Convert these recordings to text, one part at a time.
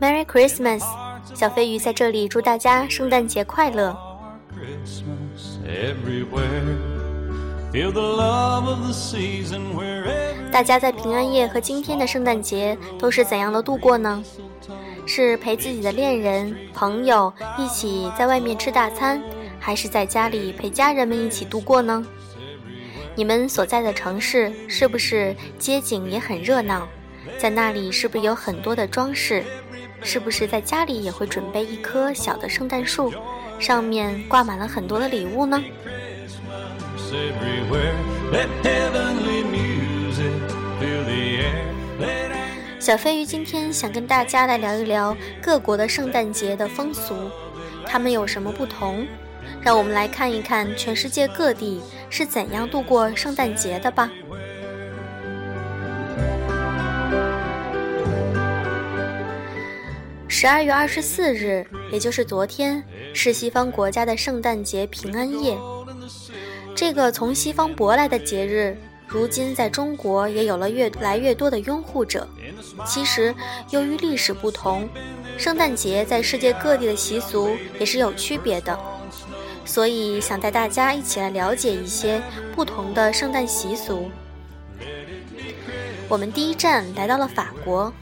Merry Christmas，小飞鱼在这里祝大家圣诞节快乐。大家在平安夜和今天的圣诞节都是怎样的度过呢？是陪自己的恋人、朋友一起在外面吃大餐，还是在家里陪家人们一起度过呢？你们所在的城市是不是街景也很热闹？在那里是不是有很多的装饰？是不是在家里也会准备一棵小的圣诞树，上面挂满了很多的礼物呢？小飞鱼今天想跟大家来聊一聊各国的圣诞节的风俗，它们有什么不同？让我们来看一看全世界各地是怎样度过圣诞节的吧。十二月二十四日，也就是昨天，是西方国家的圣诞节平安夜。这个从西方舶来的节日，如今在中国也有了越来越多的拥护者。其实，由于历史不同，圣诞节在世界各地的习俗也是有区别的，所以想带大家一起来了解一些不同的圣诞习俗。我们第一站来到了法国，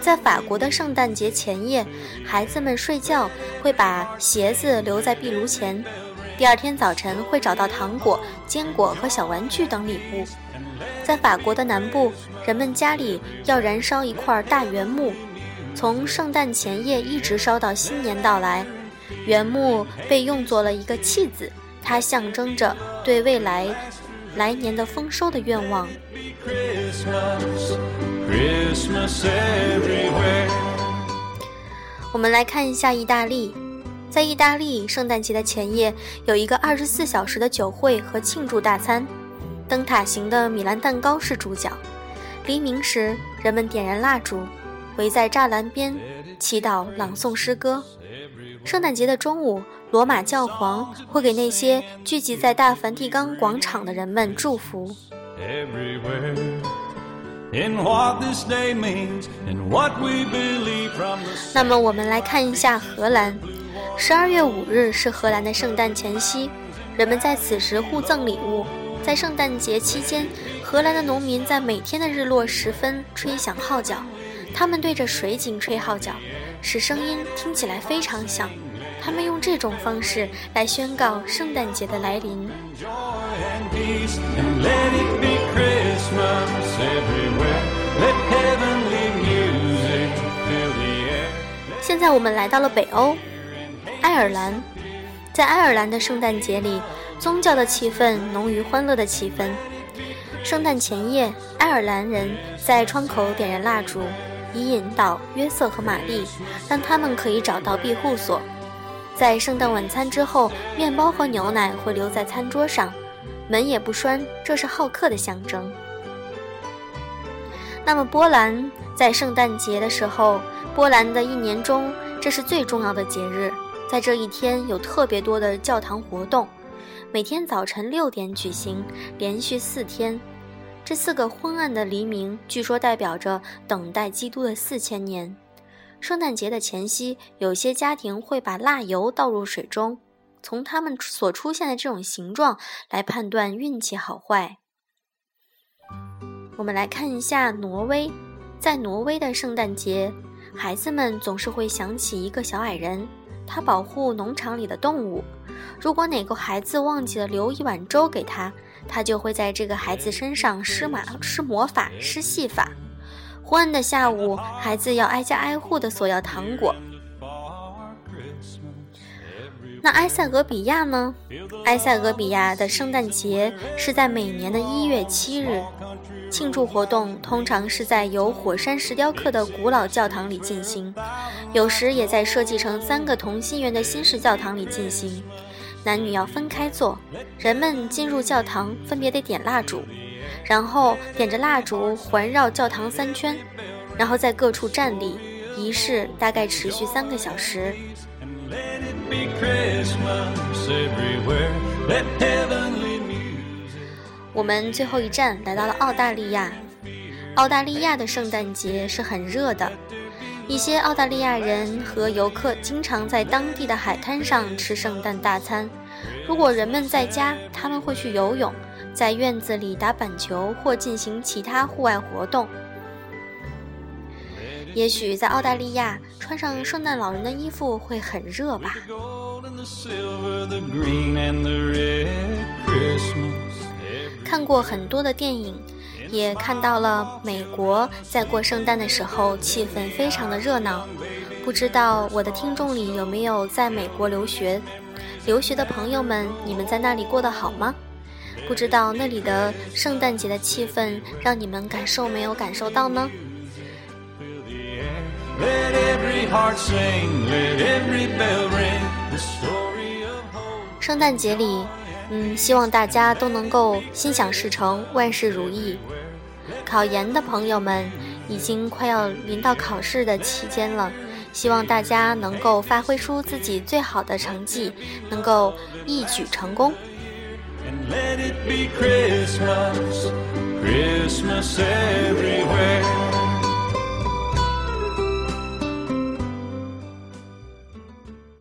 在法国的圣诞节前夜，孩子们睡觉会把鞋子留在壁炉前。第二天早晨会找到糖果、坚果和小玩具等礼物。在法国的南部，人们家里要燃烧一块大圆木，从圣诞前夜一直烧到新年到来。原木被用作了一个器子，它象征着对未来来年的丰收的愿望。我们来看一下意大利。在意大利，圣诞节的前夜有一个二十四小时的酒会和庆祝大餐，灯塔型的米兰蛋糕是主角。黎明时，人们点燃蜡烛，围在栅栏边祈祷、朗诵诗歌。圣诞节的中午，罗马教皇会给那些聚集在大梵蒂冈广场的人们祝福。那么，我们来看一下荷兰。十二月五日是荷兰的圣诞前夕，人们在此时互赠礼物。在圣诞节期间，荷兰的农民在每天的日落时分吹响号角，他们对着水井吹号角，使声音听起来非常响。他们用这种方式来宣告圣诞节的来临。现在我们来到了北欧。爱尔兰，在爱尔兰的圣诞节里，宗教的气氛浓于欢乐的气氛。圣诞前夜，爱尔兰人在窗口点燃蜡烛，以引导约瑟和玛丽，让他们可以找到庇护所。在圣诞晚餐之后，面包和牛奶会留在餐桌上，门也不栓，这是好客的象征。那么，波兰在圣诞节的时候，波兰的一年中，这是最重要的节日。在这一天有特别多的教堂活动，每天早晨六点举行，连续四天。这四个昏暗的黎明，据说代表着等待基督的四千年。圣诞节的前夕，有些家庭会把蜡油倒入水中，从它们所出现的这种形状来判断运气好坏。我们来看一下挪威，在挪威的圣诞节，孩子们总是会想起一个小矮人。他保护农场里的动物。如果哪个孩子忘记了留一碗粥给他，他就会在这个孩子身上施马施魔法、施戏法。昏暗的下午，孩子要挨家挨户的索要糖果。那埃塞俄比亚呢？埃塞俄比亚的圣诞节是在每年的一月七日。庆祝活动通常是在由火山石雕刻的古老教堂里进行，有时也在设计成三个同心圆的新式教堂里进行。男女要分开坐，人们进入教堂分别得点蜡烛，然后点着蜡烛环绕教堂三圈，然后在各处站立。仪式大概持续三个小时。我们最后一站来到了澳大利亚。澳大利亚的圣诞节是很热的，一些澳大利亚人和游客经常在当地的海滩上吃圣诞大餐。如果人们在家，他们会去游泳，在院子里打板球或进行其他户外活动。也许在澳大利亚穿上圣诞老人的衣服会很热吧。看过很多的电影，也看到了美国在过圣诞的时候气氛非常的热闹。不知道我的听众里有没有在美国留学留学的朋友们？你们在那里过得好吗？不知道那里的圣诞节的气氛让你们感受没有感受到呢？圣诞节里，嗯，希望大家都能够心想事成，万事如意。考研的朋友们，已经快要临到考试的期间了，希望大家能够发挥出自己最好的成绩，能够一举成功。Let it be Christmas, Christmas everywhere.